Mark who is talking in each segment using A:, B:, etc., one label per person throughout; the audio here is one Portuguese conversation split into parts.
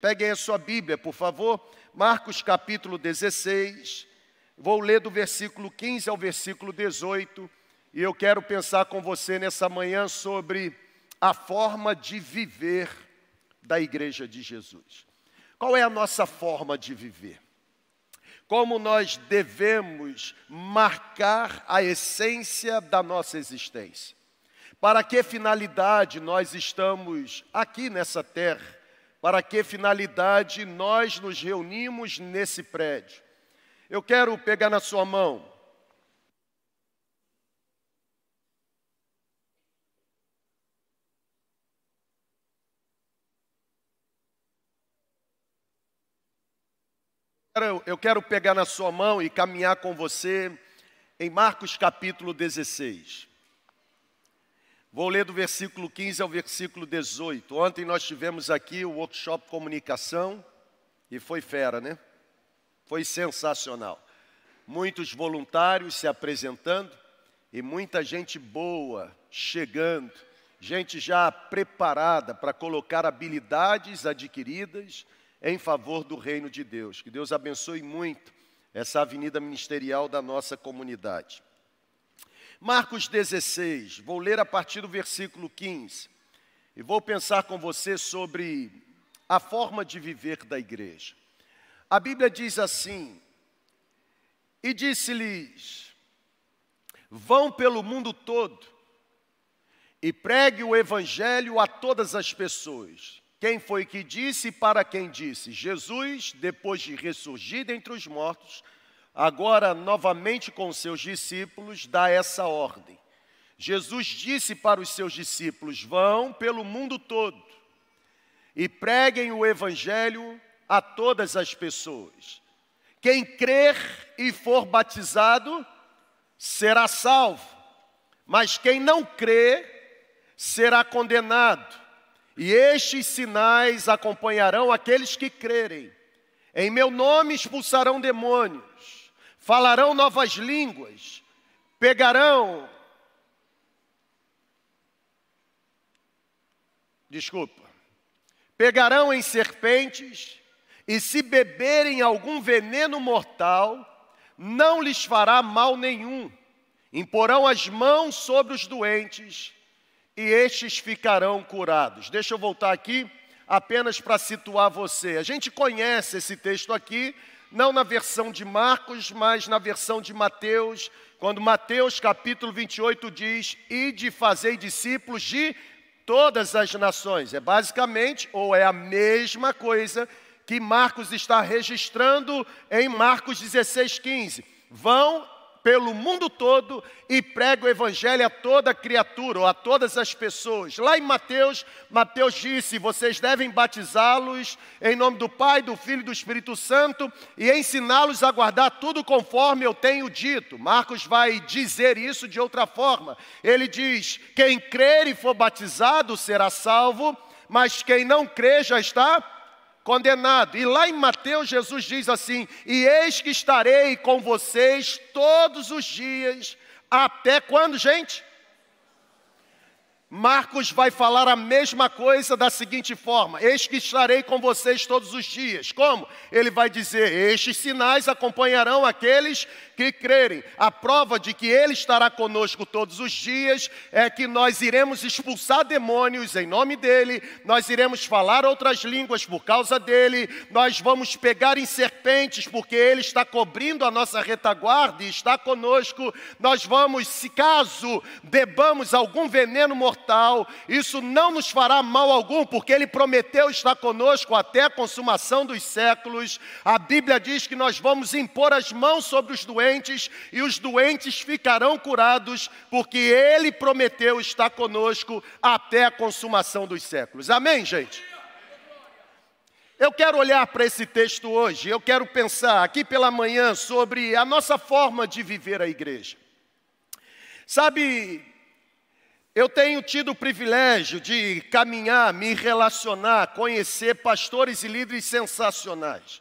A: Peguem a sua Bíblia, por favor. Marcos capítulo 16. Vou ler do versículo 15 ao versículo 18. E eu quero pensar com você nessa manhã sobre a forma de viver da Igreja de Jesus. Qual é a nossa forma de viver? Como nós devemos marcar a essência da nossa existência? Para que finalidade nós estamos aqui nessa terra? Para que finalidade nós nos reunimos nesse prédio. Eu quero pegar na sua mão. Eu quero pegar na sua mão e caminhar com você em Marcos capítulo 16. Vou ler do versículo 15 ao versículo 18. Ontem nós tivemos aqui o workshop comunicação e foi fera, né? Foi sensacional. Muitos voluntários se apresentando e muita gente boa chegando, gente já preparada para colocar habilidades adquiridas em favor do reino de Deus. Que Deus abençoe muito essa avenida ministerial da nossa comunidade. Marcos 16, vou ler a partir do versículo 15 e vou pensar com você sobre a forma de viver da igreja. A Bíblia diz assim: E disse-lhes: Vão pelo mundo todo e pregue o evangelho a todas as pessoas. Quem foi que disse e para quem disse? Jesus, depois de ressurgir dentre os mortos, agora novamente com seus discípulos, dá essa ordem. Jesus disse para os seus discípulos: Vão pelo mundo todo e preguem o evangelho a todas as pessoas. Quem crer e for batizado será salvo, mas quem não crer será condenado. E estes sinais acompanharão aqueles que crerem. Em meu nome expulsarão demônios falarão novas línguas, pegarão. Desculpa. Pegarão em serpentes, e se beberem algum veneno mortal, não lhes fará mal nenhum. Imporão as mãos sobre os doentes, e estes ficarão curados. Deixa eu voltar aqui apenas para situar você. A gente conhece esse texto aqui não na versão de Marcos, mas na versão de Mateus, quando Mateus capítulo 28 diz: E de fazer discípulos de todas as nações. É basicamente, ou é a mesma coisa que Marcos está registrando em Marcos 16, 15. Vão pelo mundo todo e prega o evangelho a toda criatura ou a todas as pessoas. Lá em Mateus, Mateus disse: vocês devem batizá-los em nome do Pai, do Filho e do Espírito Santo e ensiná-los a guardar tudo conforme eu tenho dito. Marcos vai dizer isso de outra forma. Ele diz: quem crer e for batizado será salvo, mas quem não crer já está condenado. E lá em Mateus, Jesus diz assim: E eis que estarei com vocês todos os dias, até quando, gente? Marcos vai falar a mesma coisa da seguinte forma: Eis que estarei com vocês todos os dias. Como? Ele vai dizer: Estes sinais acompanharão aqueles que crerem. A prova de que Ele estará conosco todos os dias é que nós iremos expulsar demônios em nome dEle, nós iremos falar outras línguas por causa dEle, nós vamos pegar em serpentes porque Ele está cobrindo a nossa retaguarda e está conosco. Nós vamos, se caso bebamos algum veneno mortal, isso não nos fará mal algum, porque Ele prometeu estar conosco até a consumação dos séculos. A Bíblia diz que nós vamos impor as mãos sobre os doentes e os doentes ficarão curados, porque Ele prometeu estar conosco até a consumação dos séculos. Amém, gente? Eu quero olhar para esse texto hoje, eu quero pensar aqui pela manhã sobre a nossa forma de viver a igreja. Sabe, eu tenho tido o privilégio de caminhar, me relacionar, conhecer pastores e líderes sensacionais.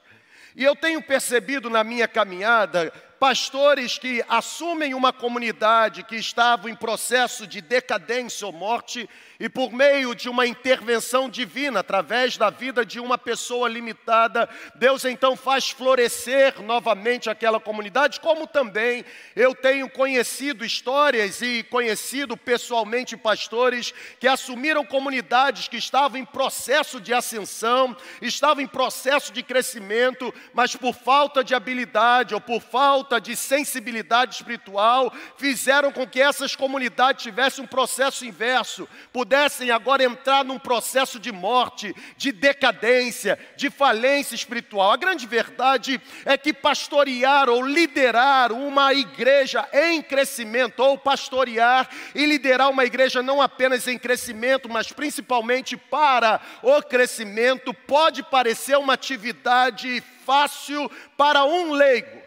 A: E eu tenho percebido na minha caminhada pastores que assumem uma comunidade que estava em processo de decadência ou morte e por meio de uma intervenção divina, através da vida de uma pessoa limitada, Deus então faz florescer novamente aquela comunidade, como também eu tenho conhecido histórias e conhecido pessoalmente pastores que assumiram comunidades que estavam em processo de ascensão, estavam em processo de crescimento, mas por falta de habilidade ou por falta de sensibilidade espiritual, fizeram com que essas comunidades tivessem um processo inverso, pudessem agora entrar num processo de morte, de decadência, de falência espiritual. A grande verdade é que pastorear ou liderar uma igreja em crescimento, ou pastorear e liderar uma igreja não apenas em crescimento, mas principalmente para o crescimento, pode parecer uma atividade fácil para um leigo,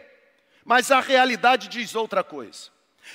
A: mas a realidade diz outra coisa.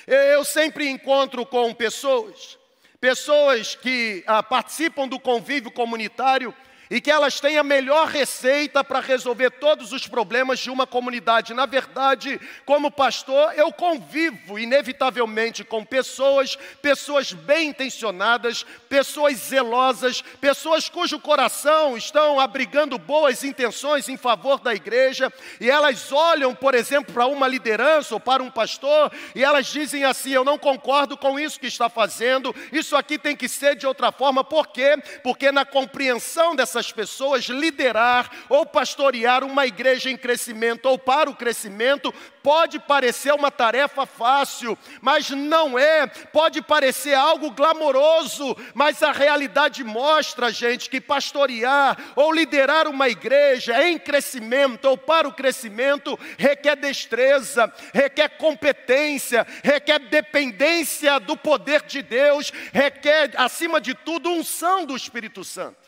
A: Eu sempre encontro com pessoas pessoas que ah, participam do convívio comunitário e que elas têm a melhor receita para resolver todos os problemas de uma comunidade. Na verdade, como pastor, eu convivo inevitavelmente com pessoas, pessoas bem intencionadas, pessoas zelosas, pessoas cujo coração estão abrigando boas intenções em favor da igreja, e elas olham, por exemplo, para uma liderança ou para um pastor, e elas dizem assim: Eu não concordo com isso que está fazendo, isso aqui tem que ser de outra forma, por quê? Porque na compreensão dessa essas pessoas liderar ou pastorear uma igreja em crescimento ou para o crescimento pode parecer uma tarefa fácil, mas não é. Pode parecer algo glamouroso, mas a realidade mostra, gente, que pastorear ou liderar uma igreja em crescimento ou para o crescimento requer destreza, requer competência, requer dependência do poder de Deus, requer, acima de tudo, unção do Espírito Santo.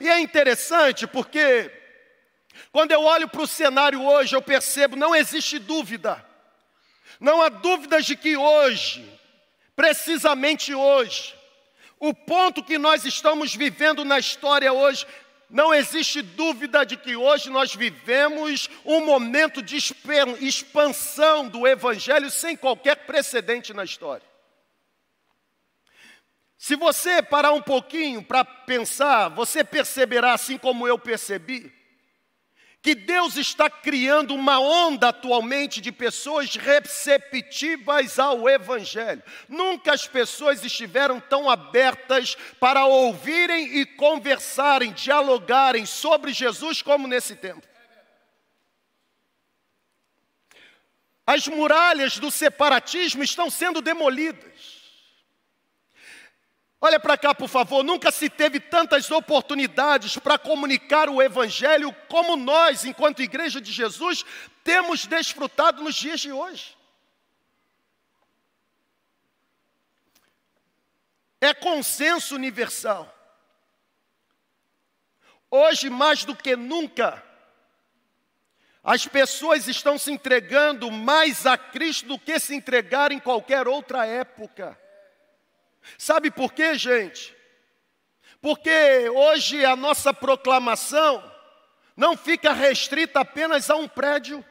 A: E é interessante porque, quando eu olho para o cenário hoje, eu percebo, não existe dúvida, não há dúvidas de que hoje, precisamente hoje, o ponto que nós estamos vivendo na história hoje, não existe dúvida de que hoje nós vivemos um momento de expansão do Evangelho sem qualquer precedente na história. Se você parar um pouquinho para pensar, você perceberá, assim como eu percebi, que Deus está criando uma onda atualmente de pessoas receptivas ao Evangelho. Nunca as pessoas estiveram tão abertas para ouvirem e conversarem, dialogarem sobre Jesus como nesse tempo. As muralhas do separatismo estão sendo demolidas. Olha para cá, por favor. Nunca se teve tantas oportunidades para comunicar o Evangelho como nós, enquanto Igreja de Jesus, temos desfrutado nos dias de hoje. É consenso universal. Hoje, mais do que nunca, as pessoas estão se entregando mais a Cristo do que se entregaram em qualquer outra época. Sabe por quê, gente? Porque hoje a nossa proclamação não fica restrita apenas a um prédio.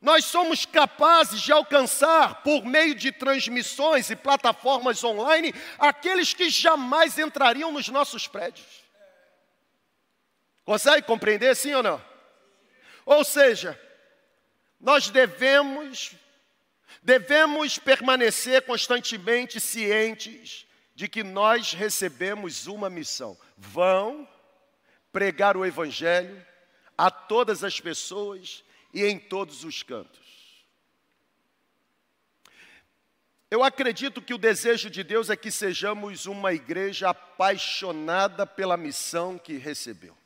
A: Nós somos capazes de alcançar, por meio de transmissões e plataformas online, aqueles que jamais entrariam nos nossos prédios. Consegue compreender, sim ou não? Ou seja, nós devemos Devemos permanecer constantemente cientes de que nós recebemos uma missão. Vão pregar o Evangelho a todas as pessoas e em todos os cantos. Eu acredito que o desejo de Deus é que sejamos uma igreja apaixonada pela missão que recebeu.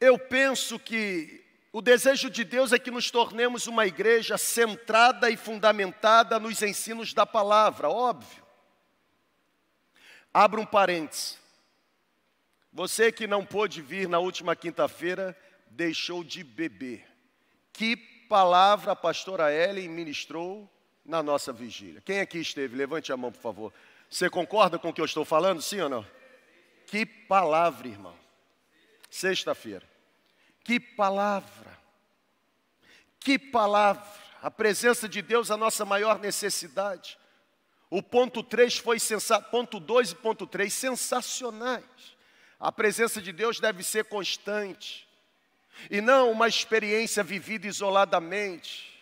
A: Eu penso que o desejo de Deus é que nos tornemos uma igreja centrada e fundamentada nos ensinos da palavra, óbvio. Abra um parênteses. Você que não pôde vir na última quinta-feira, deixou de beber. Que palavra a pastora Ellen ministrou na nossa vigília? Quem aqui esteve? Levante a mão, por favor. Você concorda com o que eu estou falando, sim ou não? Que palavra, irmão. Sexta-feira. Que palavra! Que palavra! A presença de Deus, a nossa maior necessidade. O ponto 3 foi sensacional, ponto 2 e ponto 3 sensacionais. A presença de Deus deve ser constante e não uma experiência vivida isoladamente.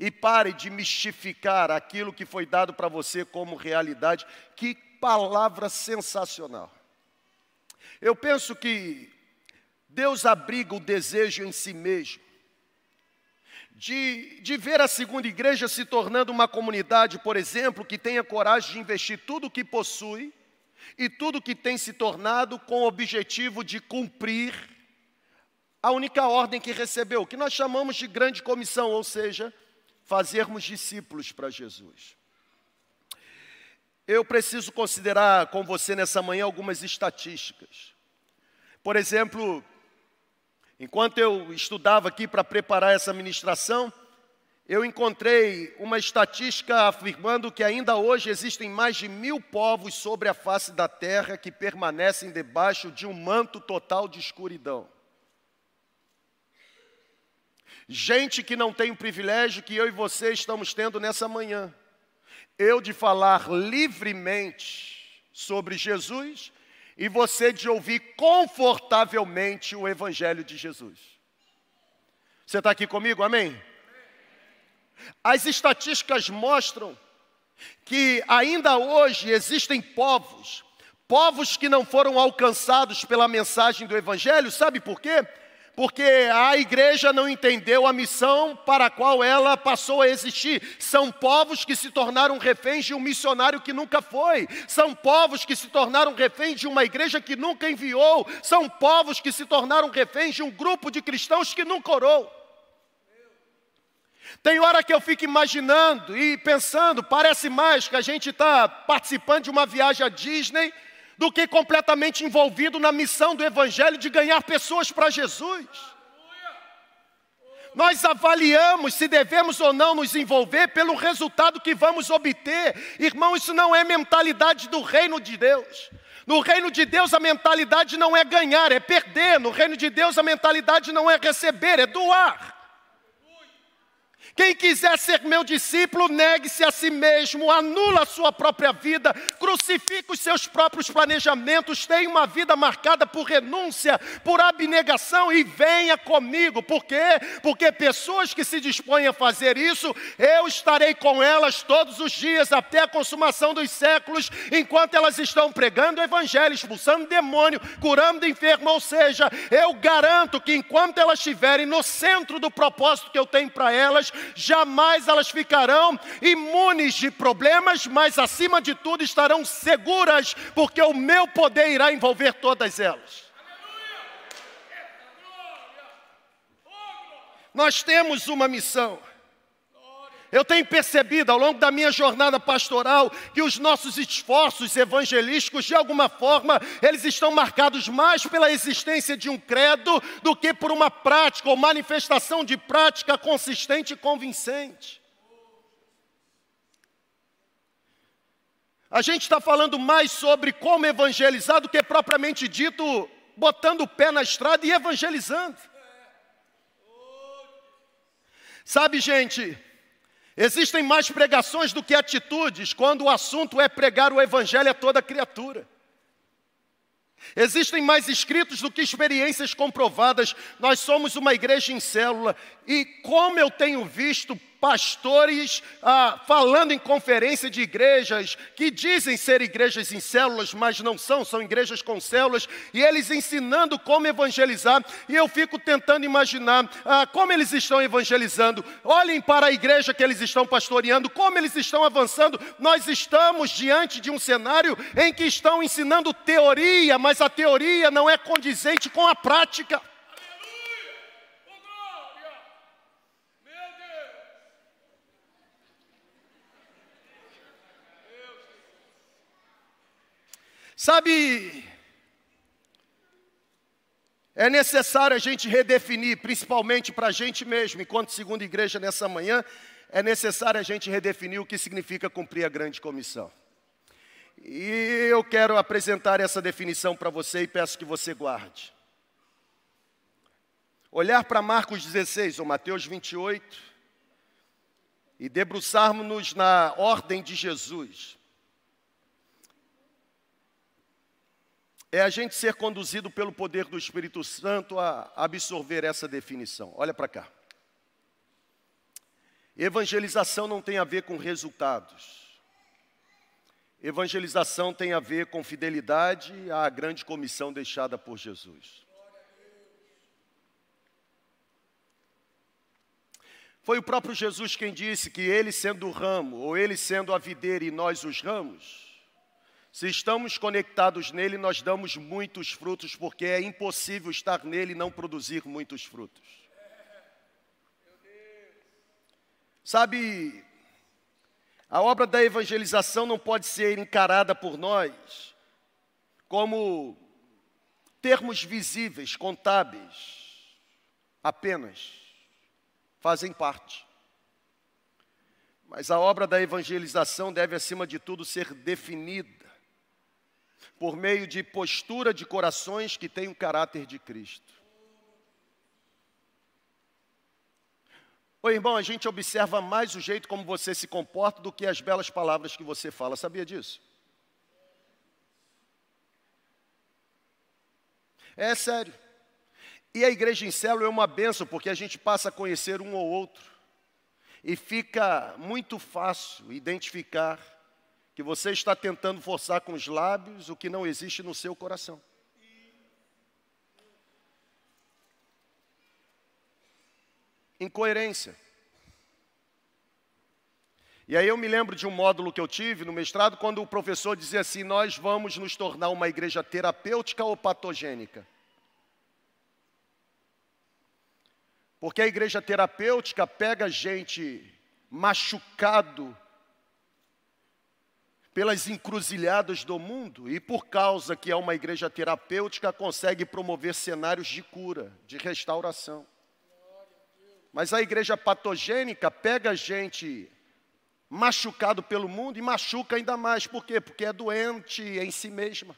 A: E pare de mistificar aquilo que foi dado para você como realidade. Que palavra sensacional. Eu penso que Deus abriga o desejo em si mesmo de, de ver a segunda igreja se tornando uma comunidade, por exemplo, que tenha coragem de investir tudo o que possui e tudo o que tem se tornado com o objetivo de cumprir a única ordem que recebeu, que nós chamamos de grande comissão, ou seja, fazermos discípulos para Jesus. Eu preciso considerar com você nessa manhã algumas estatísticas. Por exemplo, Enquanto eu estudava aqui para preparar essa ministração, eu encontrei uma estatística afirmando que ainda hoje existem mais de mil povos sobre a face da terra que permanecem debaixo de um manto total de escuridão. Gente que não tem o privilégio que eu e você estamos tendo nessa manhã. Eu de falar livremente sobre Jesus e você de ouvir confortavelmente o Evangelho de Jesus. Você está aqui comigo? Amém? As estatísticas mostram que ainda hoje existem povos, povos que não foram alcançados pela mensagem do Evangelho, sabe por quê? Porque a igreja não entendeu a missão para a qual ela passou a existir. São povos que se tornaram reféns de um missionário que nunca foi, são povos que se tornaram reféns de uma igreja que nunca enviou, são povos que se tornaram reféns de um grupo de cristãos que nunca orou. Tem hora que eu fico imaginando e pensando, parece mais que a gente está participando de uma viagem à Disney do que completamente envolvido na missão do Evangelho de ganhar pessoas para Jesus. Nós avaliamos se devemos ou não nos envolver pelo resultado que vamos obter. Irmão, isso não é mentalidade do reino de Deus. No reino de Deus, a mentalidade não é ganhar, é perder. No reino de Deus, a mentalidade não é receber, é doar. Quem quiser ser meu discípulo, negue-se a si mesmo, anula a sua própria vida, crucifique os seus próprios planejamentos, tenha uma vida marcada por renúncia, por abnegação e venha comigo. Por quê? Porque pessoas que se dispõem a fazer isso, eu estarei com elas todos os dias até a consumação dos séculos, enquanto elas estão pregando o evangelho, expulsando demônio, curando enfermo, ou seja, eu garanto que enquanto elas estiverem no centro do propósito que eu tenho para elas, jamais elas ficarão imunes de problemas, mas acima de tudo estarão seguras, porque o meu poder irá envolver todas elas. Nós temos uma missão. Eu tenho percebido ao longo da minha jornada pastoral que os nossos esforços evangelísticos, de alguma forma, eles estão marcados mais pela existência de um credo do que por uma prática ou manifestação de prática consistente e convincente. A gente está falando mais sobre como evangelizar do que propriamente dito botando o pé na estrada e evangelizando. Sabe, gente, Existem mais pregações do que atitudes quando o assunto é pregar o Evangelho a toda criatura. Existem mais escritos do que experiências comprovadas. Nós somos uma igreja em célula e, como eu tenho visto pastores ah, falando em conferência de igrejas que dizem ser igrejas em células, mas não são, são igrejas com células, e eles ensinando como evangelizar, e eu fico tentando imaginar ah, como eles estão evangelizando. Olhem para a igreja que eles estão pastoreando, como eles estão avançando. Nós estamos diante de um cenário em que estão ensinando teoria, mas a teoria não é condizente com a prática. Sabe, é necessário a gente redefinir, principalmente para a gente mesmo, enquanto segunda igreja nessa manhã, é necessário a gente redefinir o que significa cumprir a grande comissão. E eu quero apresentar essa definição para você e peço que você guarde. olhar para Marcos 16 ou Mateus 28 e debruçarmos-nos na ordem de Jesus. É a gente ser conduzido pelo poder do Espírito Santo a absorver essa definição. Olha para cá. Evangelização não tem a ver com resultados. Evangelização tem a ver com fidelidade à grande comissão deixada por Jesus. Foi o próprio Jesus quem disse que ele sendo o ramo, ou ele sendo a videira e nós os ramos, se estamos conectados nele, nós damos muitos frutos, porque é impossível estar nele e não produzir muitos frutos. Sabe, a obra da evangelização não pode ser encarada por nós como termos visíveis, contábeis, apenas fazem parte. Mas a obra da evangelização deve, acima de tudo, ser definida por meio de postura de corações que têm o caráter de Cristo. Ô irmão, a gente observa mais o jeito como você se comporta do que as belas palavras que você fala, sabia disso? É sério. E a igreja em célula é uma benção, porque a gente passa a conhecer um ou outro. E fica muito fácil identificar que você está tentando forçar com os lábios o que não existe no seu coração. Incoerência. E aí eu me lembro de um módulo que eu tive no mestrado, quando o professor dizia assim: Nós vamos nos tornar uma igreja terapêutica ou patogênica? Porque a igreja terapêutica pega gente machucado pelas encruzilhadas do mundo e por causa que é uma igreja terapêutica consegue promover cenários de cura, de restauração. Mas a igreja patogênica pega gente machucado pelo mundo e machuca ainda mais. Por quê? Porque é doente em si mesma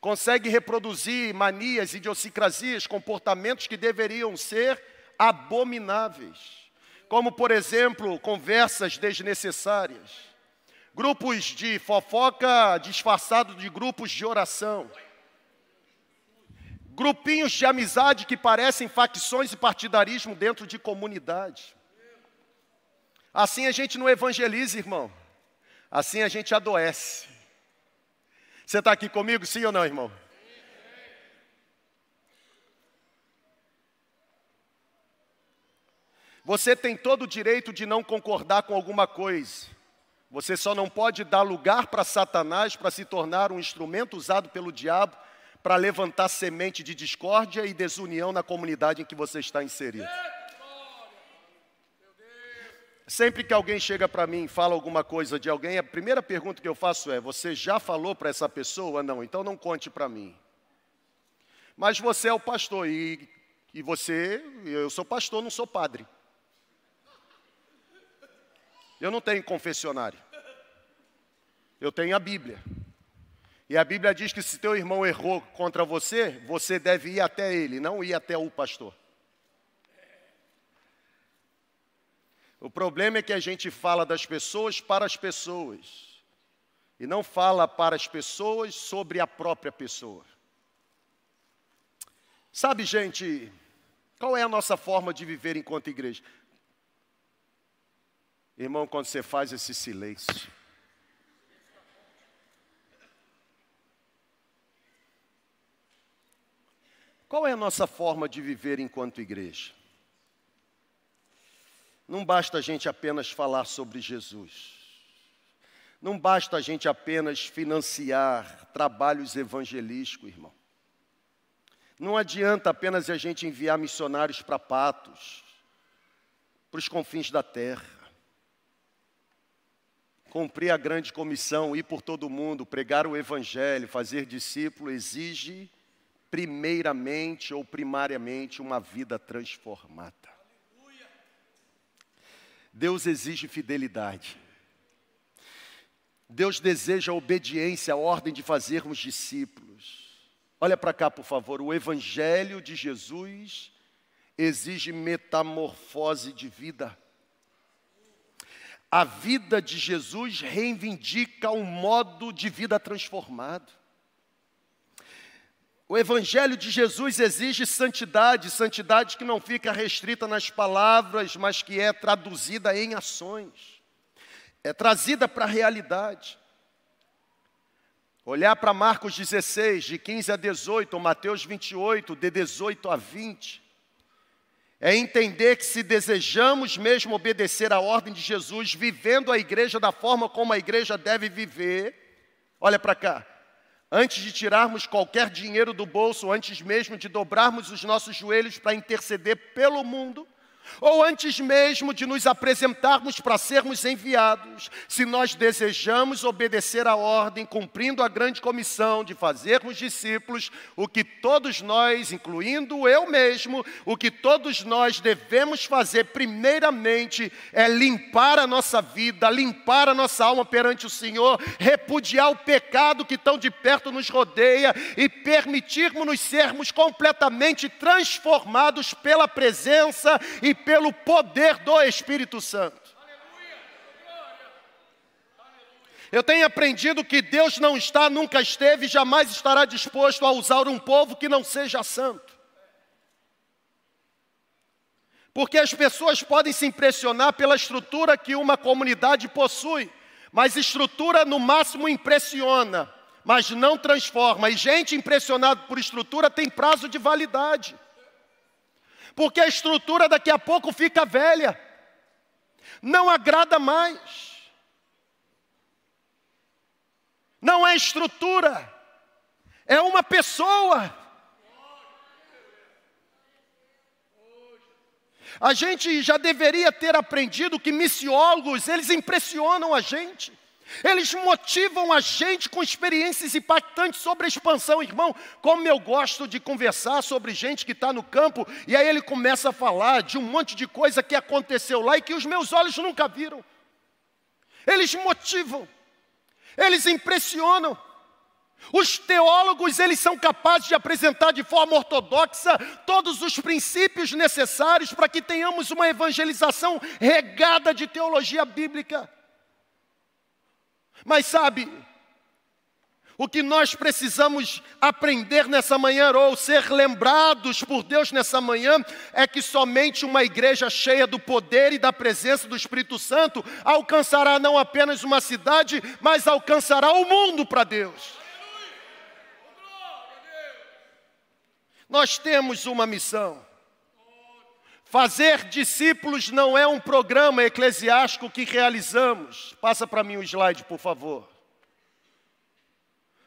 A: consegue reproduzir manias, idiosincrasias, comportamentos que deveriam ser abomináveis, como, por exemplo, conversas desnecessárias, grupos de fofoca disfarçados de grupos de oração, grupinhos de amizade que parecem facções e partidarismo dentro de comunidade. Assim a gente não evangeliza, irmão. Assim a gente adoece. Você está aqui comigo, sim ou não, irmão? Você tem todo o direito de não concordar com alguma coisa. Você só não pode dar lugar para Satanás para se tornar um instrumento usado pelo diabo para levantar semente de discórdia e desunião na comunidade em que você está inserido. Sempre que alguém chega para mim e fala alguma coisa de alguém, a primeira pergunta que eu faço é: Você já falou para essa pessoa? Não, então não conte para mim. Mas você é o pastor e, e você, eu sou pastor, não sou padre. Eu não tenho confessionário. Eu tenho a Bíblia. E a Bíblia diz que se teu irmão errou contra você, você deve ir até ele, não ir até o pastor. O problema é que a gente fala das pessoas para as pessoas e não fala para as pessoas sobre a própria pessoa. Sabe, gente, qual é a nossa forma de viver enquanto igreja? Irmão, quando você faz esse silêncio, qual é a nossa forma de viver enquanto igreja? Não basta a gente apenas falar sobre Jesus. Não basta a gente apenas financiar trabalhos evangelísticos, irmão. Não adianta apenas a gente enviar missionários para Patos, para os confins da terra. Cumprir a grande comissão, ir por todo mundo, pregar o evangelho, fazer discípulo, exige primeiramente ou primariamente uma vida transformada. Deus exige fidelidade. Deus deseja obediência à ordem de fazermos discípulos. Olha para cá, por favor. O Evangelho de Jesus exige metamorfose de vida. A vida de Jesus reivindica um modo de vida transformado. O Evangelho de Jesus exige santidade, santidade que não fica restrita nas palavras, mas que é traduzida em ações, é trazida para a realidade. Olhar para Marcos 16, de 15 a 18, ou Mateus 28, de 18 a 20, é entender que se desejamos mesmo obedecer à ordem de Jesus, vivendo a igreja da forma como a igreja deve viver, olha para cá, antes de tirarmos qualquer dinheiro do bolso, antes mesmo de dobrarmos os nossos joelhos para interceder pelo mundo, ou antes mesmo de nos apresentarmos para sermos enviados, se nós desejamos obedecer à ordem, cumprindo a grande comissão de fazermos discípulos, o que todos nós, incluindo eu mesmo, o que todos nós devemos fazer primeiramente é limpar a nossa vida, limpar a nossa alma perante o Senhor, repudiar o pecado que tão de perto nos rodeia e permitirmos-nos sermos completamente transformados pela presença e pelo poder do Espírito Santo. Eu tenho aprendido que Deus não está, nunca esteve e jamais estará disposto a usar um povo que não seja santo. Porque as pessoas podem se impressionar pela estrutura que uma comunidade possui, mas estrutura no máximo impressiona, mas não transforma. E gente impressionada por estrutura tem prazo de validade porque a estrutura daqui a pouco fica velha, não agrada mais. Não é estrutura, é uma pessoa. A gente já deveria ter aprendido que missiólogos, eles impressionam a gente. Eles motivam a gente com experiências impactantes sobre a expansão, irmão. Como eu gosto de conversar sobre gente que está no campo, e aí ele começa a falar de um monte de coisa que aconteceu lá e que os meus olhos nunca viram. Eles motivam, eles impressionam. Os teólogos, eles são capazes de apresentar de forma ortodoxa todos os princípios necessários para que tenhamos uma evangelização regada de teologia bíblica. Mas sabe, o que nós precisamos aprender nessa manhã, ou ser lembrados por Deus nessa manhã, é que somente uma igreja cheia do poder e da presença do Espírito Santo alcançará não apenas uma cidade, mas alcançará o mundo para Deus. Nós temos uma missão. Fazer discípulos não é um programa eclesiástico que realizamos. Passa para mim o slide, por favor.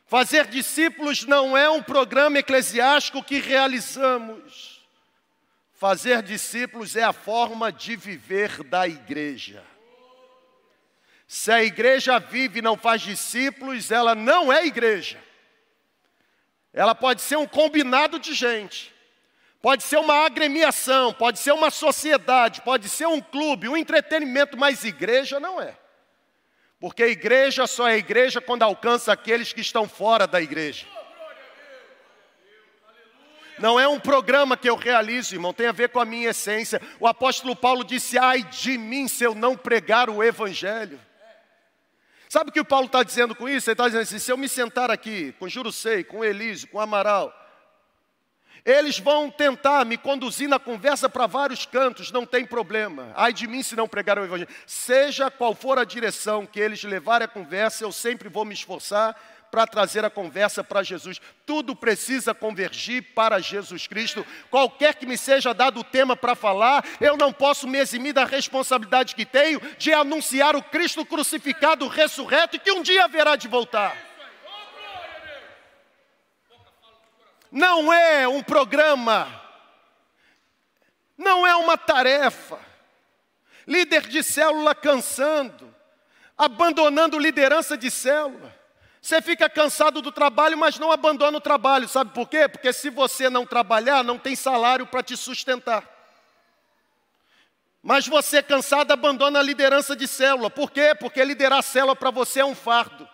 A: Fazer discípulos não é um programa eclesiástico que realizamos. Fazer discípulos é a forma de viver da igreja. Se a igreja vive e não faz discípulos, ela não é igreja. Ela pode ser um combinado de gente. Pode ser uma agremiação, pode ser uma sociedade, pode ser um clube, um entretenimento, mas igreja não é. Porque igreja só é igreja quando alcança aqueles que estão fora da igreja. Não é um programa que eu realizo, irmão, tem a ver com a minha essência. O apóstolo Paulo disse: ai de mim se eu não pregar o evangelho. Sabe o que o Paulo está dizendo com isso? Ele está dizendo assim: se eu me sentar aqui com Jurusei, com Elise, com Amaral, eles vão tentar me conduzir na conversa para vários cantos, não tem problema. Ai de mim se não pregar o Evangelho. Seja qual for a direção que eles levarem a conversa, eu sempre vou me esforçar para trazer a conversa para Jesus. Tudo precisa convergir para Jesus Cristo. Qualquer que me seja dado o tema para falar, eu não posso me eximir da responsabilidade que tenho de anunciar o Cristo crucificado, ressurreto e que um dia haverá de voltar. Não é um programa, não é uma tarefa. Líder de célula cansando, abandonando liderança de célula. Você fica cansado do trabalho, mas não abandona o trabalho. Sabe por quê? Porque se você não trabalhar, não tem salário para te sustentar. Mas você cansado abandona a liderança de célula. Por quê? Porque liderar célula para você é um fardo.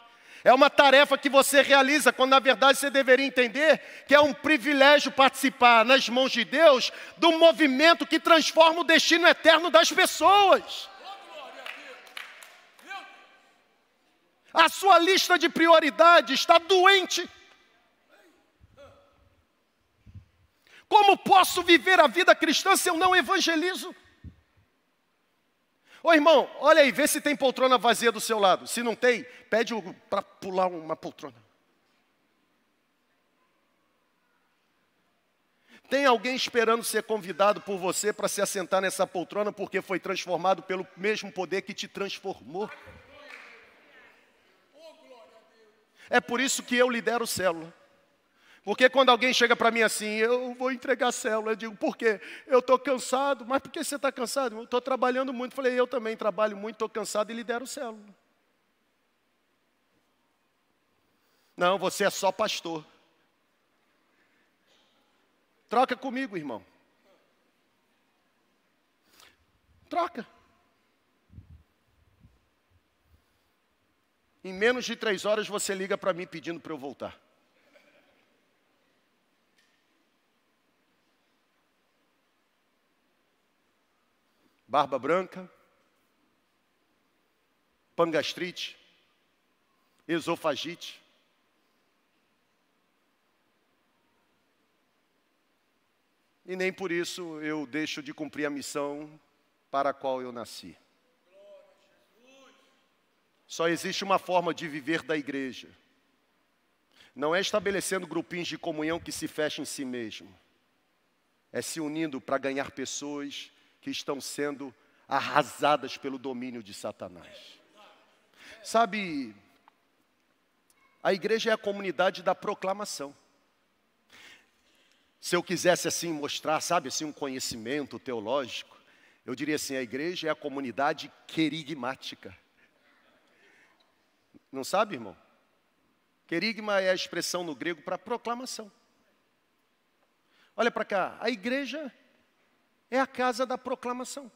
A: É uma tarefa que você realiza, quando na verdade você deveria entender que é um privilégio participar nas mãos de Deus do movimento que transforma o destino eterno das pessoas. A sua lista de prioridades está doente. Como posso viver a vida cristã se eu não evangelizo? Ô irmão, olha aí, vê se tem poltrona vazia do seu lado. Se não tem, pede para pular uma poltrona. Tem alguém esperando ser convidado por você para se assentar nessa poltrona porque foi transformado pelo mesmo poder que te transformou? É por isso que eu lidero célula. Porque quando alguém chega para mim assim, eu vou entregar a célula, eu digo, por quê? Eu estou cansado, mas por que você está cansado? Eu estou trabalhando muito. Falei, eu também trabalho muito, estou cansado e lidero célula. Não, você é só pastor. Troca comigo, irmão. Troca. Em menos de três horas você liga para mim pedindo para eu voltar. Barba branca, pangastrite, esofagite. E nem por isso eu deixo de cumprir a missão para a qual eu nasci. Só existe uma forma de viver da igreja. Não é estabelecendo grupinhos de comunhão que se fecham em si mesmo. É se unindo para ganhar pessoas que estão sendo arrasadas pelo domínio de Satanás. Sabe, a igreja é a comunidade da proclamação. Se eu quisesse assim mostrar, sabe, assim um conhecimento teológico, eu diria assim, a igreja é a comunidade querigmática. Não sabe, irmão? Querigma é a expressão no grego para proclamação. Olha para cá, a igreja é a casa da proclamação.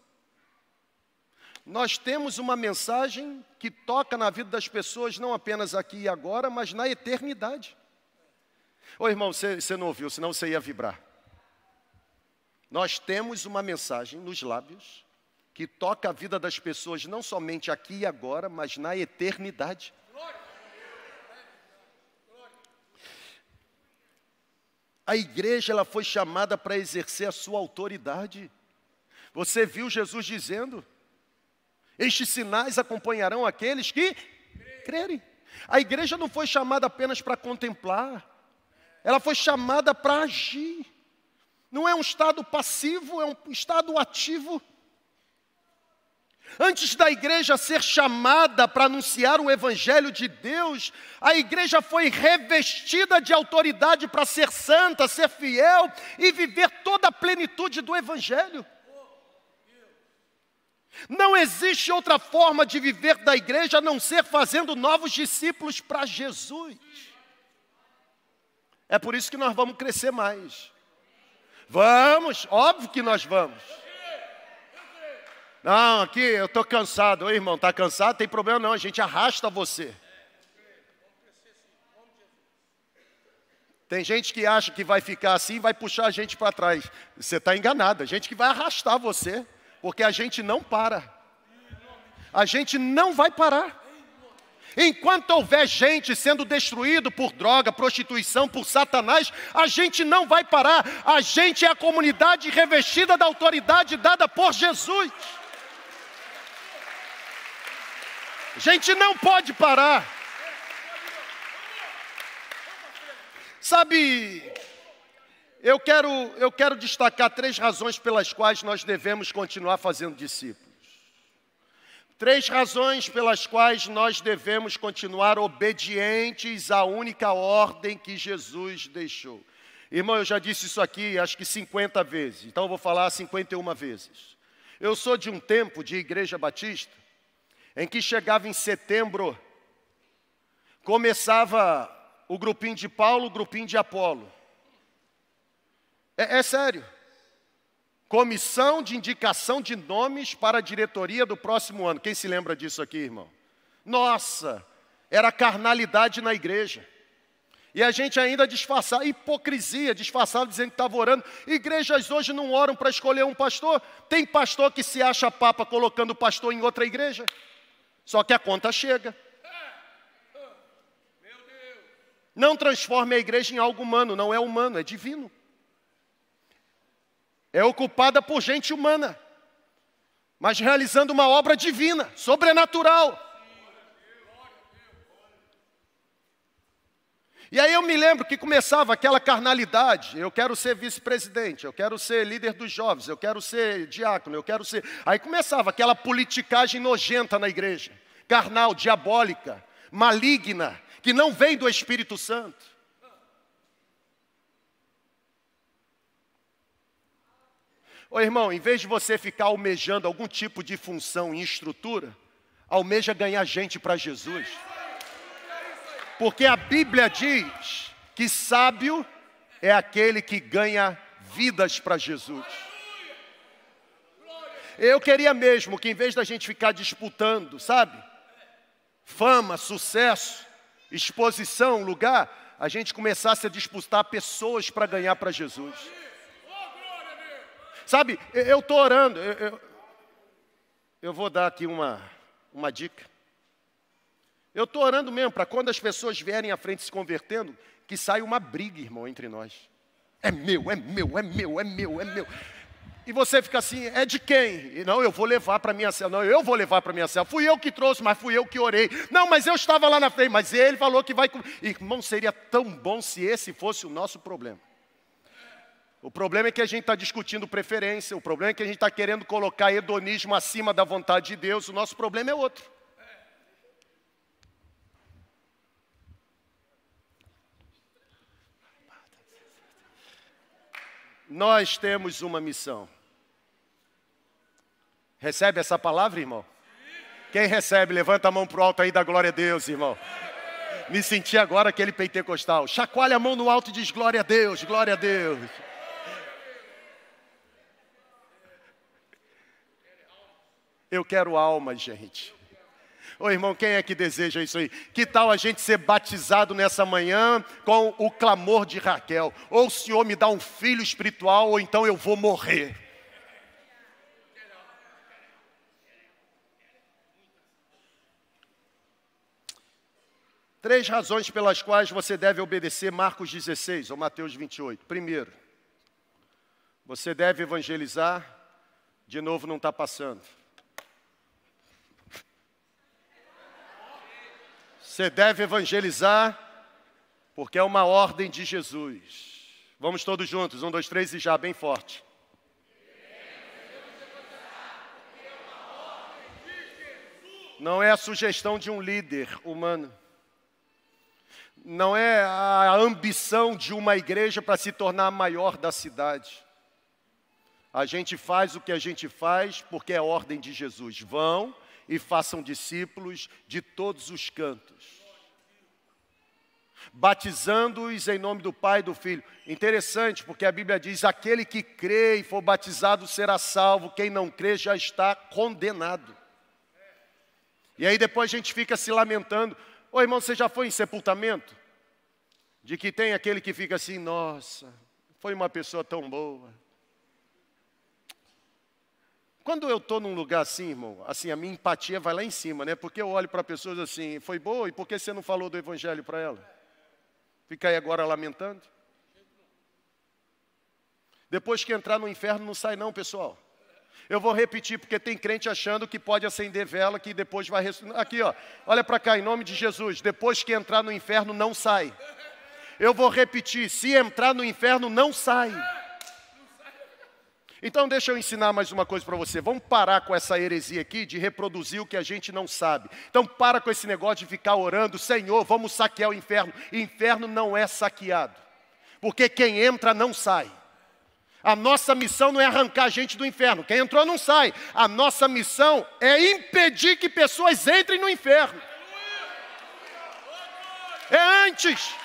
A: Nós temos uma mensagem que toca na vida das pessoas, não apenas aqui e agora, mas na eternidade. Ô irmão, você, não ouviu, senão você ia vibrar. Nós temos uma mensagem nos lábios que toca a vida das pessoas não somente aqui e agora, mas na eternidade. A igreja ela foi chamada para exercer a sua autoridade. Você viu Jesus dizendo: Estes sinais acompanharão aqueles que crerem. A igreja não foi chamada apenas para contemplar, ela foi chamada para agir. Não é um estado passivo, é um estado ativo. Antes da igreja ser chamada para anunciar o Evangelho de Deus, a igreja foi revestida de autoridade para ser santa, ser fiel e viver toda a plenitude do Evangelho. Não existe outra forma de viver da igreja a não ser fazendo novos discípulos para Jesus. É por isso que nós vamos crescer mais. Vamos, óbvio que nós vamos. Não, aqui eu estou cansado. Oi, irmão, está cansado? Tem problema não, a gente arrasta você. Tem gente que acha que vai ficar assim e vai puxar a gente para trás. Você está enganado. A gente que vai arrastar você, porque a gente não para. A gente não vai parar. Enquanto houver gente sendo destruído por droga, prostituição, por Satanás, a gente não vai parar. A gente é a comunidade revestida da autoridade dada por Jesus. A gente não pode parar. Sabe, eu quero, eu quero destacar três razões pelas quais nós devemos continuar fazendo discípulos. Três razões pelas quais nós devemos continuar obedientes à única ordem que Jesus deixou. Irmão, eu já disse isso aqui acho que 50 vezes, então eu vou falar 51 vezes. Eu sou de um tempo de igreja batista em que chegava em setembro, começava o grupinho de Paulo, o grupinho de Apolo. É, é sério. Comissão de indicação de nomes para a diretoria do próximo ano. Quem se lembra disso aqui, irmão? Nossa, era carnalidade na igreja. E a gente ainda disfarçava, hipocrisia, disfarçava dizendo que estava orando. Igrejas hoje não oram para escolher um pastor. Tem pastor que se acha papa colocando o pastor em outra igreja. Só que a conta chega. Não transforme a igreja em algo humano, não é humano, é divino. É ocupada por gente humana, mas realizando uma obra divina, sobrenatural. E aí eu me lembro que começava aquela carnalidade, eu quero ser vice-presidente, eu quero ser líder dos jovens, eu quero ser diácono, eu quero ser. Aí começava aquela politicagem nojenta na igreja, carnal, diabólica, maligna, que não vem do Espírito Santo. Ô irmão, em vez de você ficar almejando algum tipo de função e estrutura, almeja ganhar gente para Jesus. Porque a Bíblia diz que sábio é aquele que ganha vidas para Jesus. Eu queria mesmo que em vez da gente ficar disputando, sabe? Fama, sucesso, exposição, lugar, a gente começasse a disputar pessoas para ganhar para Jesus. Sabe, eu estou orando, eu, eu, eu vou dar aqui uma, uma dica. Eu estou orando mesmo para quando as pessoas vierem à frente se convertendo, que saia uma briga, irmão, entre nós. É meu, é meu, é meu, é meu, é meu. E você fica assim, é de quem? E, não, eu vou levar para minha cela. Não, eu vou levar para minha cela. Fui eu que trouxe, mas fui eu que orei. Não, mas eu estava lá na frente, mas ele falou que vai. Irmão, seria tão bom se esse fosse o nosso problema. O problema é que a gente está discutindo preferência, o problema é que a gente está querendo colocar hedonismo acima da vontade de Deus, o nosso problema é outro. Nós temos uma missão. Recebe essa palavra, irmão? Quem recebe, levanta a mão para o alto aí, da glória a Deus, irmão. Me senti agora aquele pentecostal. Chacoalha a mão no alto e diz glória a Deus, glória a Deus. Eu quero alma, gente. Ô irmão, quem é que deseja isso aí? Que tal a gente ser batizado nessa manhã com o clamor de Raquel? Ou o Senhor me dá um filho espiritual, ou então eu vou morrer. Três razões pelas quais você deve obedecer Marcos 16 ou Mateus 28. Primeiro, você deve evangelizar, de novo não está passando. Você deve evangelizar, porque é uma ordem de Jesus. Vamos todos juntos, um, dois, três e já, bem forte. Não é a sugestão de um líder humano. Não é a ambição de uma igreja para se tornar a maior da cidade. A gente faz o que a gente faz porque é ordem de Jesus. Vão e façam discípulos de todos os cantos. Batizando-os em nome do Pai e do Filho. Interessante, porque a Bíblia diz: aquele que crê e for batizado será salvo, quem não crê já está condenado. E aí depois a gente fica se lamentando. Ô irmão, você já foi em sepultamento? De que tem aquele que fica assim, nossa, foi uma pessoa tão boa. Quando eu estou num lugar assim, irmão, assim, a minha empatia vai lá em cima, né? Porque eu olho para pessoas assim, foi boa, e por que você não falou do evangelho para ela? Fica aí agora lamentando? Depois que entrar no inferno, não sai não, pessoal. Eu vou repetir, porque tem crente achando que pode acender vela, que depois vai... Aqui, ó, olha para cá, em nome de Jesus. Depois que entrar no inferno, não sai. Eu vou repetir, se entrar no inferno, não sai. Então deixa eu ensinar mais uma coisa para você. Vamos parar com essa heresia aqui de reproduzir o que a gente não sabe. Então para com esse negócio de ficar orando, Senhor, vamos saquear o inferno. Inferno não é saqueado. Porque quem entra não sai. A nossa missão não é arrancar a gente do inferno. Quem entrou não sai. A nossa missão é impedir que pessoas entrem no inferno. É antes.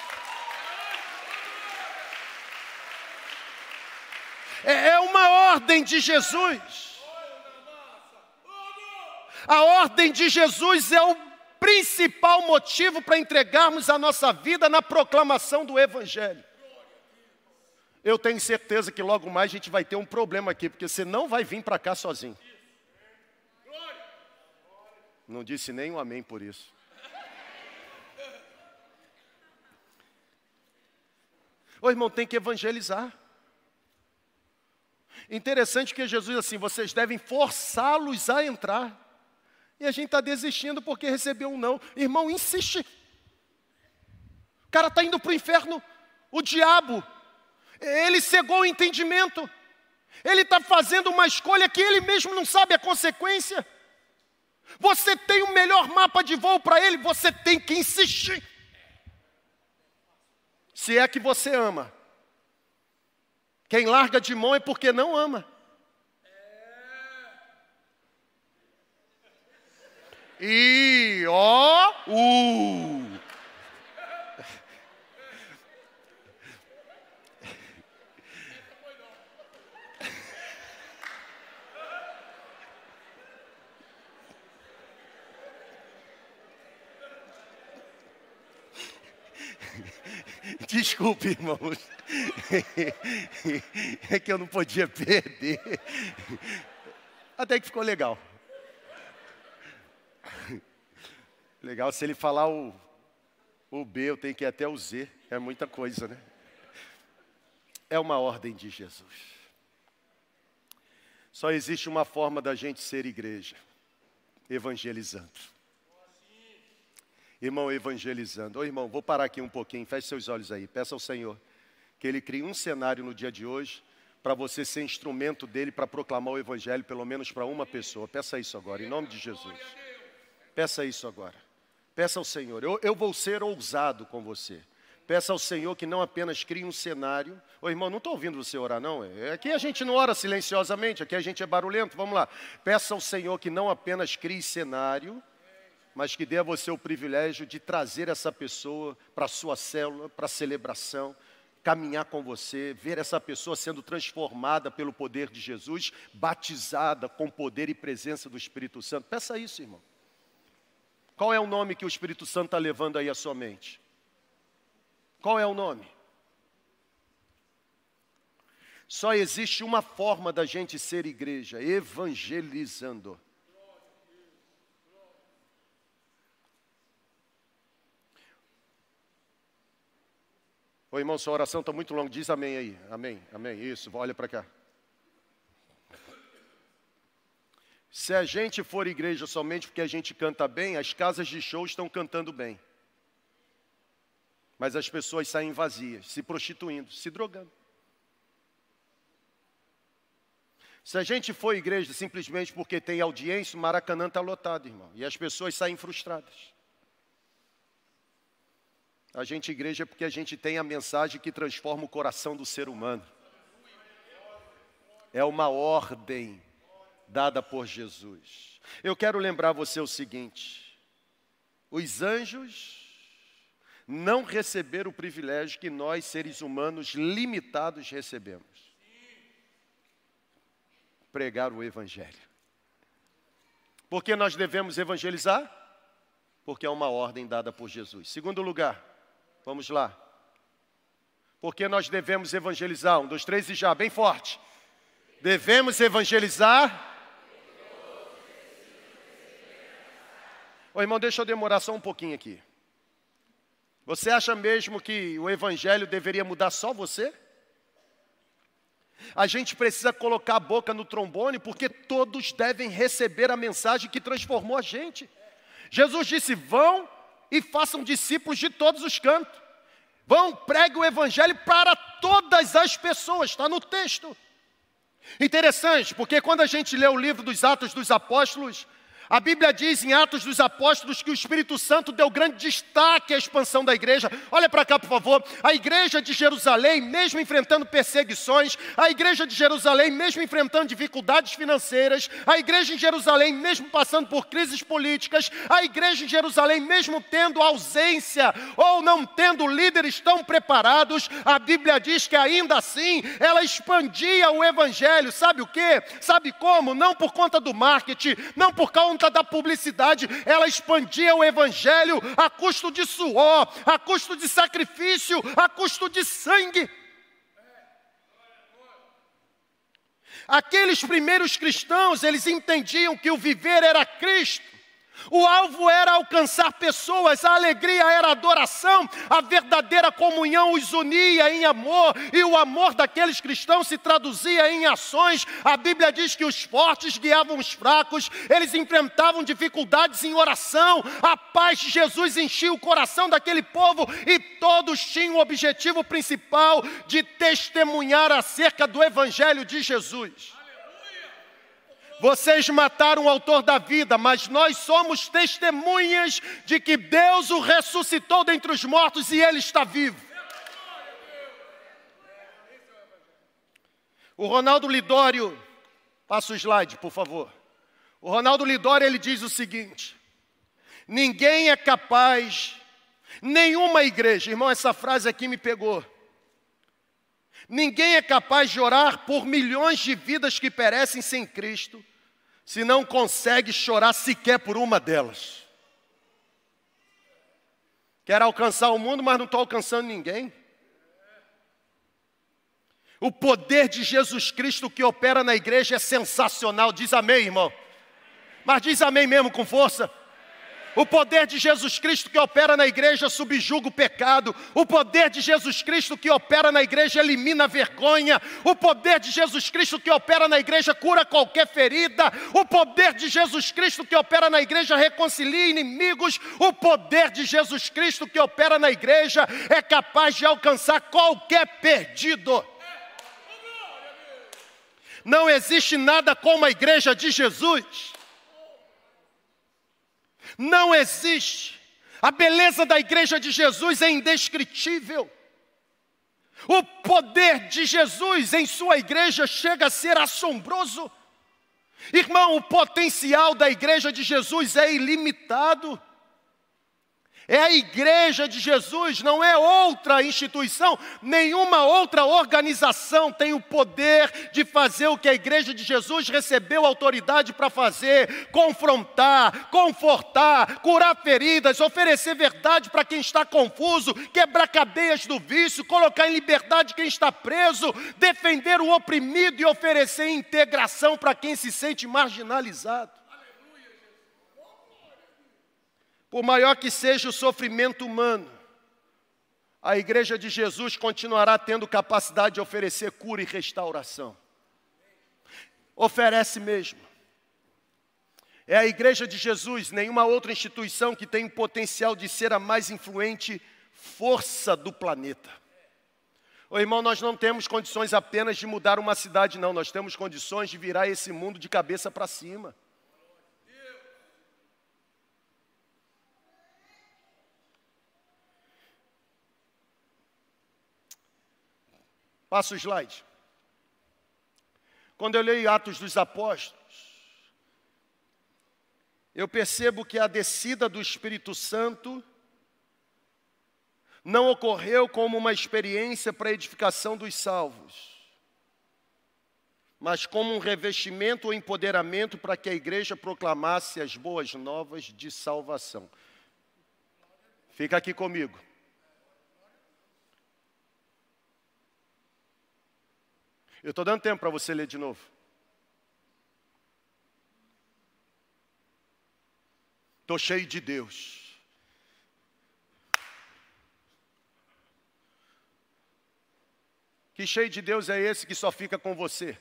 A: É, é uma ordem de Jesus. A ordem de Jesus é o principal motivo para entregarmos a nossa vida na proclamação do Evangelho. Eu tenho certeza que logo mais a gente vai ter um problema aqui, porque você não vai vir para cá sozinho. Não disse nem um amém por isso. Ô irmão, tem que evangelizar. Interessante que Jesus assim, vocês devem forçá-los a entrar. E a gente está desistindo porque recebeu um não. Irmão, insiste. O cara está indo para o inferno. O diabo, ele cegou o entendimento. Ele está fazendo uma escolha que ele mesmo não sabe a consequência. Você tem o melhor mapa de voo para ele, você tem que insistir. Se é que você ama. Quem larga de mão é porque não ama. E ó, uh. Desculpe, irmãos. É que eu não podia perder. Até que ficou legal. Legal, se ele falar o, o B, eu tenho que ir até o Z. É muita coisa, né? É uma ordem de Jesus. Só existe uma forma da gente ser igreja: evangelizando. Irmão, evangelizando. Ô irmão, vou parar aqui um pouquinho, feche seus olhos aí. Peça ao Senhor que Ele crie um cenário no dia de hoje para você ser instrumento dele para proclamar o Evangelho, pelo menos para uma pessoa. Peça isso agora, em nome de Jesus. Peça isso agora. Peça ao Senhor. Eu, eu vou ser ousado com você. Peça ao Senhor que não apenas crie um cenário. Ô irmão, não estou ouvindo você orar, não. É, aqui a gente não ora silenciosamente, aqui a gente é barulhento. Vamos lá. Peça ao Senhor que não apenas crie cenário, mas que dê a você o privilégio de trazer essa pessoa para a sua célula, para a celebração, caminhar com você, ver essa pessoa sendo transformada pelo poder de Jesus, batizada com poder e presença do Espírito Santo. Peça isso, irmão. Qual é o nome que o Espírito Santo está levando aí à sua mente? Qual é o nome? Só existe uma forma da gente ser igreja, evangelizando. Ô irmão, sua oração está muito longa, diz amém aí. Amém, amém. Isso, olha para cá. Se a gente for igreja somente porque a gente canta bem, as casas de show estão cantando bem. Mas as pessoas saem vazias, se prostituindo, se drogando. Se a gente for igreja simplesmente porque tem audiência, o Maracanã está lotado, irmão. E as pessoas saem frustradas. A gente igreja é porque a gente tem a mensagem que transforma o coração do ser humano. É uma ordem dada por Jesus. Eu quero lembrar você o seguinte: os anjos não receberam o privilégio que nós, seres humanos limitados, recebemos pregar o Evangelho. Por que nós devemos evangelizar? Porque é uma ordem dada por Jesus. Segundo lugar, Vamos lá. Porque nós devemos evangelizar. Um, dois, três e já, bem forte. Devemos evangelizar. Ô irmão, deixa eu demorar só um pouquinho aqui. Você acha mesmo que o evangelho deveria mudar só você? A gente precisa colocar a boca no trombone porque todos devem receber a mensagem que transformou a gente. Jesus disse: Vão e façam discípulos de todos os cantos. Vão, pregue o evangelho para todas as pessoas, está no texto. Interessante, porque quando a gente lê o livro dos Atos dos Apóstolos, a Bíblia diz em Atos dos Apóstolos que o Espírito Santo deu grande destaque à expansão da igreja. Olha para cá, por favor. A igreja de Jerusalém, mesmo enfrentando perseguições, a igreja de Jerusalém, mesmo enfrentando dificuldades financeiras, a igreja em Jerusalém, mesmo passando por crises políticas, a igreja em Jerusalém, mesmo tendo ausência ou não tendo líderes tão preparados, a Bíblia diz que ainda assim ela expandia o evangelho. Sabe o que? Sabe como? Não por conta do marketing, não por conta da publicidade, ela expandia o evangelho a custo de suor, a custo de sacrifício, a custo de sangue. Aqueles primeiros cristãos, eles entendiam que o viver era Cristo. O alvo era alcançar pessoas, a alegria era adoração, a verdadeira comunhão os unia em amor, e o amor daqueles cristãos se traduzia em ações. A Bíblia diz que os fortes guiavam os fracos, eles enfrentavam dificuldades em oração, a paz de Jesus enchia o coração daquele povo, e todos tinham o objetivo principal de testemunhar acerca do Evangelho de Jesus. Vocês mataram o autor da vida, mas nós somos testemunhas de que Deus o ressuscitou dentre os mortos e ele está vivo. O Ronaldo Lidório, passa o slide, por favor. O Ronaldo Lidório ele diz o seguinte: Ninguém é capaz, nenhuma igreja, irmão, essa frase aqui me pegou. Ninguém é capaz de orar por milhões de vidas que perecem sem Cristo, se não consegue chorar sequer por uma delas. Quer alcançar o mundo, mas não estou alcançando ninguém. O poder de Jesus Cristo que opera na igreja é sensacional. Diz amém, irmão. Mas diz amém mesmo com força. O poder de Jesus Cristo que opera na igreja subjuga o pecado. O poder de Jesus Cristo que opera na igreja elimina a vergonha. O poder de Jesus Cristo que opera na igreja cura qualquer ferida. O poder de Jesus Cristo que opera na igreja reconcilia inimigos. O poder de Jesus Cristo que opera na igreja é capaz de alcançar qualquer perdido. Não existe nada como a igreja de Jesus. Não existe. A beleza da igreja de Jesus é indescritível. O poder de Jesus em sua igreja chega a ser assombroso. Irmão, o potencial da igreja de Jesus é ilimitado. É a igreja de Jesus, não é outra instituição, nenhuma outra organização tem o poder de fazer o que a igreja de Jesus recebeu autoridade para fazer: confrontar, confortar, curar feridas, oferecer verdade para quem está confuso, quebrar cadeias do vício, colocar em liberdade quem está preso, defender o oprimido e oferecer integração para quem se sente marginalizado. Por maior que seja o sofrimento humano, a igreja de Jesus continuará tendo capacidade de oferecer cura e restauração. Oferece mesmo. É a igreja de Jesus, nenhuma outra instituição que tem o potencial de ser a mais influente força do planeta. Ô irmão, nós não temos condições apenas de mudar uma cidade, não, nós temos condições de virar esse mundo de cabeça para cima. Passa o slide. Quando eu leio Atos dos Apóstolos, eu percebo que a descida do Espírito Santo não ocorreu como uma experiência para a edificação dos salvos, mas como um revestimento ou empoderamento para que a igreja proclamasse as boas novas de salvação. Fica aqui comigo. Eu estou dando tempo para você ler de novo. Estou cheio de Deus. Que cheio de Deus é esse que só fica com você?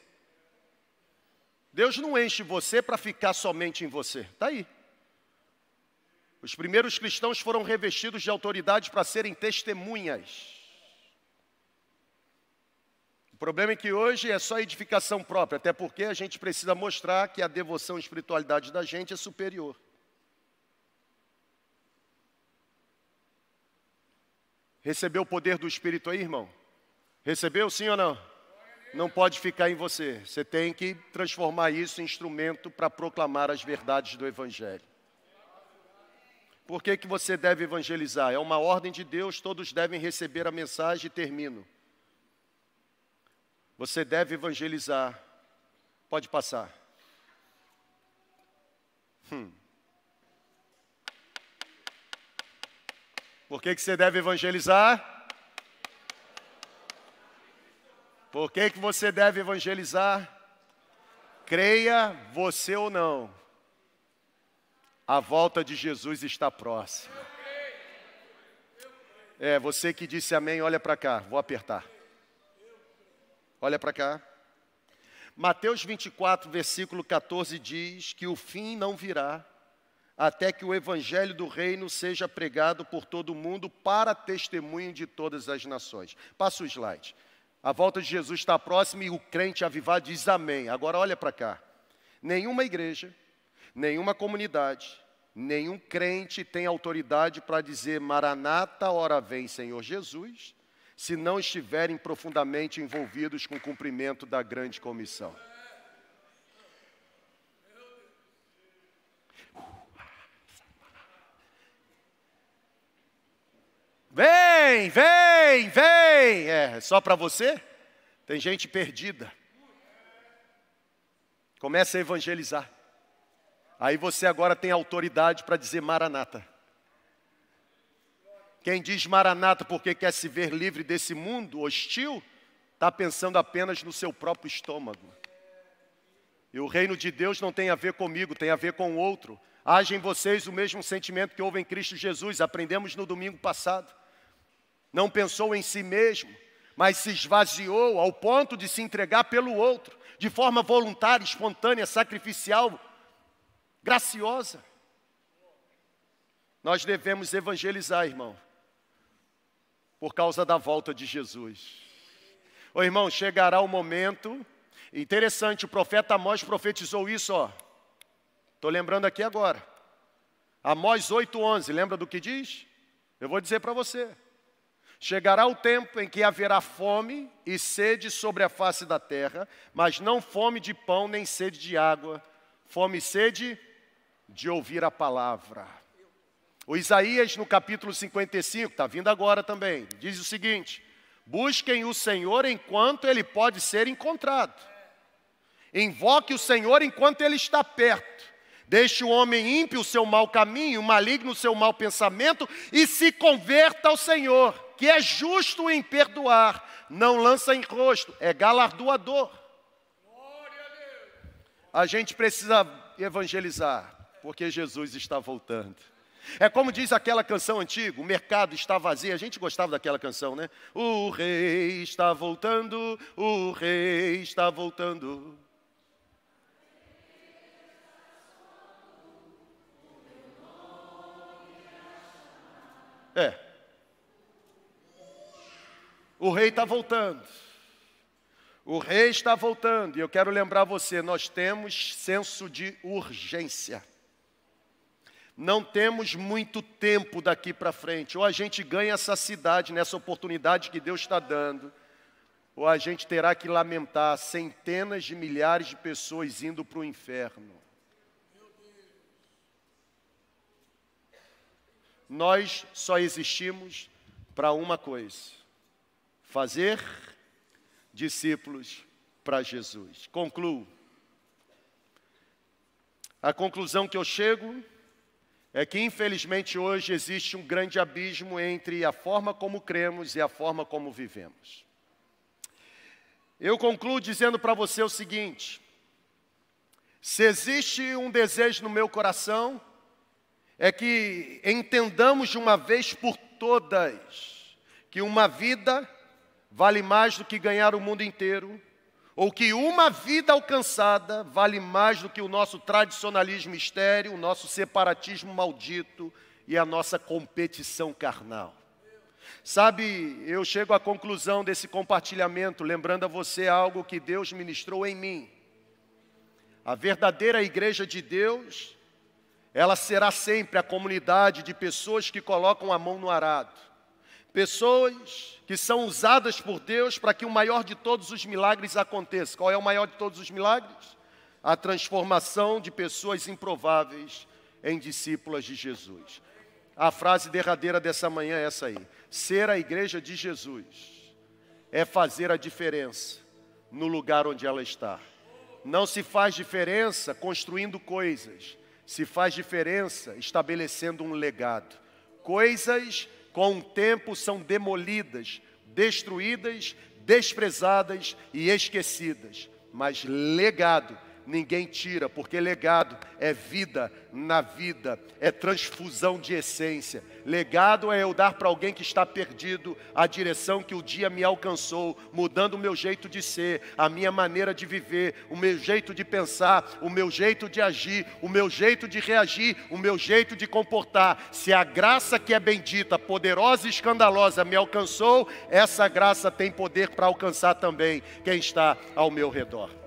A: Deus não enche você para ficar somente em você. Está aí. Os primeiros cristãos foram revestidos de autoridade para serem testemunhas problema é que hoje é só edificação própria, até porque a gente precisa mostrar que a devoção e espiritualidade da gente é superior. Recebeu o poder do Espírito aí, irmão? Recebeu sim ou não? Não pode ficar em você. Você tem que transformar isso em instrumento para proclamar as verdades do Evangelho. Por que, que você deve evangelizar? É uma ordem de Deus, todos devem receber a mensagem e termino. Você deve evangelizar. Pode passar. Hum. Por que, que você deve evangelizar? Por que, que você deve evangelizar? Creia você ou não, a volta de Jesus está próxima. É, você que disse amém, olha para cá, vou apertar. Olha para cá. Mateus 24, versículo 14 diz que o fim não virá até que o evangelho do reino seja pregado por todo o mundo para testemunho de todas as nações. Passa o slide. A volta de Jesus está próxima e o crente avivado diz amém. Agora olha para cá. Nenhuma igreja, nenhuma comunidade, nenhum crente tem autoridade para dizer Maranata, hora vem Senhor Jesus, se não estiverem profundamente envolvidos com o cumprimento da grande comissão. Vem, vem, vem. É só para você? Tem gente perdida. Comece a evangelizar. Aí você agora tem autoridade para dizer Maranata. Quem diz Maranata porque quer se ver livre desse mundo hostil, está pensando apenas no seu próprio estômago. E o reino de Deus não tem a ver comigo, tem a ver com o outro. Haja em vocês o mesmo sentimento que houve em Cristo Jesus, aprendemos no domingo passado não pensou em si mesmo, mas se esvaziou ao ponto de se entregar pelo outro, de forma voluntária, espontânea, sacrificial, graciosa. Nós devemos evangelizar, irmão, por causa da volta de Jesus. Ô irmão, chegará o momento, interessante, o profeta Amós profetizou isso, ó. Estou lembrando aqui agora. Amós 8,11, lembra do que diz? Eu vou dizer para você. Chegará o tempo em que haverá fome e sede sobre a face da terra, mas não fome de pão nem sede de água, fome e sede de ouvir a palavra. O Isaías, no capítulo 55, está vindo agora também, diz o seguinte: Busquem o Senhor enquanto ele pode ser encontrado. Invoque o Senhor enquanto ele está perto. Deixe o homem ímpio o seu mau caminho, o maligno o seu mau pensamento e se converta ao Senhor que é justo em perdoar, não lança em rosto, é galardoador. A gente precisa evangelizar, porque Jesus está voltando. É como diz aquela canção antiga, o mercado está vazio. A gente gostava daquela canção, né? O rei está voltando, o rei está voltando. É, o rei está voltando. O rei está voltando. E eu quero lembrar você: nós temos senso de urgência. Não temos muito tempo daqui para frente. Ou a gente ganha essa cidade nessa oportunidade que Deus está dando, ou a gente terá que lamentar centenas de milhares de pessoas indo para o inferno. Nós só existimos para uma coisa fazer discípulos para Jesus. Concluo. A conclusão que eu chego é que, infelizmente, hoje existe um grande abismo entre a forma como cremos e a forma como vivemos. Eu concluo dizendo para você o seguinte: se existe um desejo no meu coração, é que entendamos de uma vez por todas que uma vida vale mais do que ganhar o mundo inteiro, ou que uma vida alcançada vale mais do que o nosso tradicionalismo estéreo, o nosso separatismo maldito e a nossa competição carnal. Sabe, eu chego à conclusão desse compartilhamento, lembrando a você algo que Deus ministrou em mim. A verdadeira igreja de Deus, ela será sempre a comunidade de pessoas que colocam a mão no arado Pessoas que são usadas por Deus para que o maior de todos os milagres aconteça. Qual é o maior de todos os milagres? A transformação de pessoas improváveis em discípulas de Jesus. A frase derradeira dessa manhã é essa aí: ser a igreja de Jesus é fazer a diferença no lugar onde ela está. Não se faz diferença construindo coisas, se faz diferença estabelecendo um legado. Coisas com o tempo são demolidas, destruídas, desprezadas e esquecidas, mas legado ninguém tira, porque legado é vida na vida, é transfusão de essência. Legado é eu dar para alguém que está perdido a direção que o dia me alcançou, mudando o meu jeito de ser, a minha maneira de viver, o meu jeito de pensar, o meu jeito de agir, o meu jeito de reagir, o meu jeito de comportar. Se a graça que é bendita, poderosa e escandalosa me alcançou, essa graça tem poder para alcançar também quem está ao meu redor.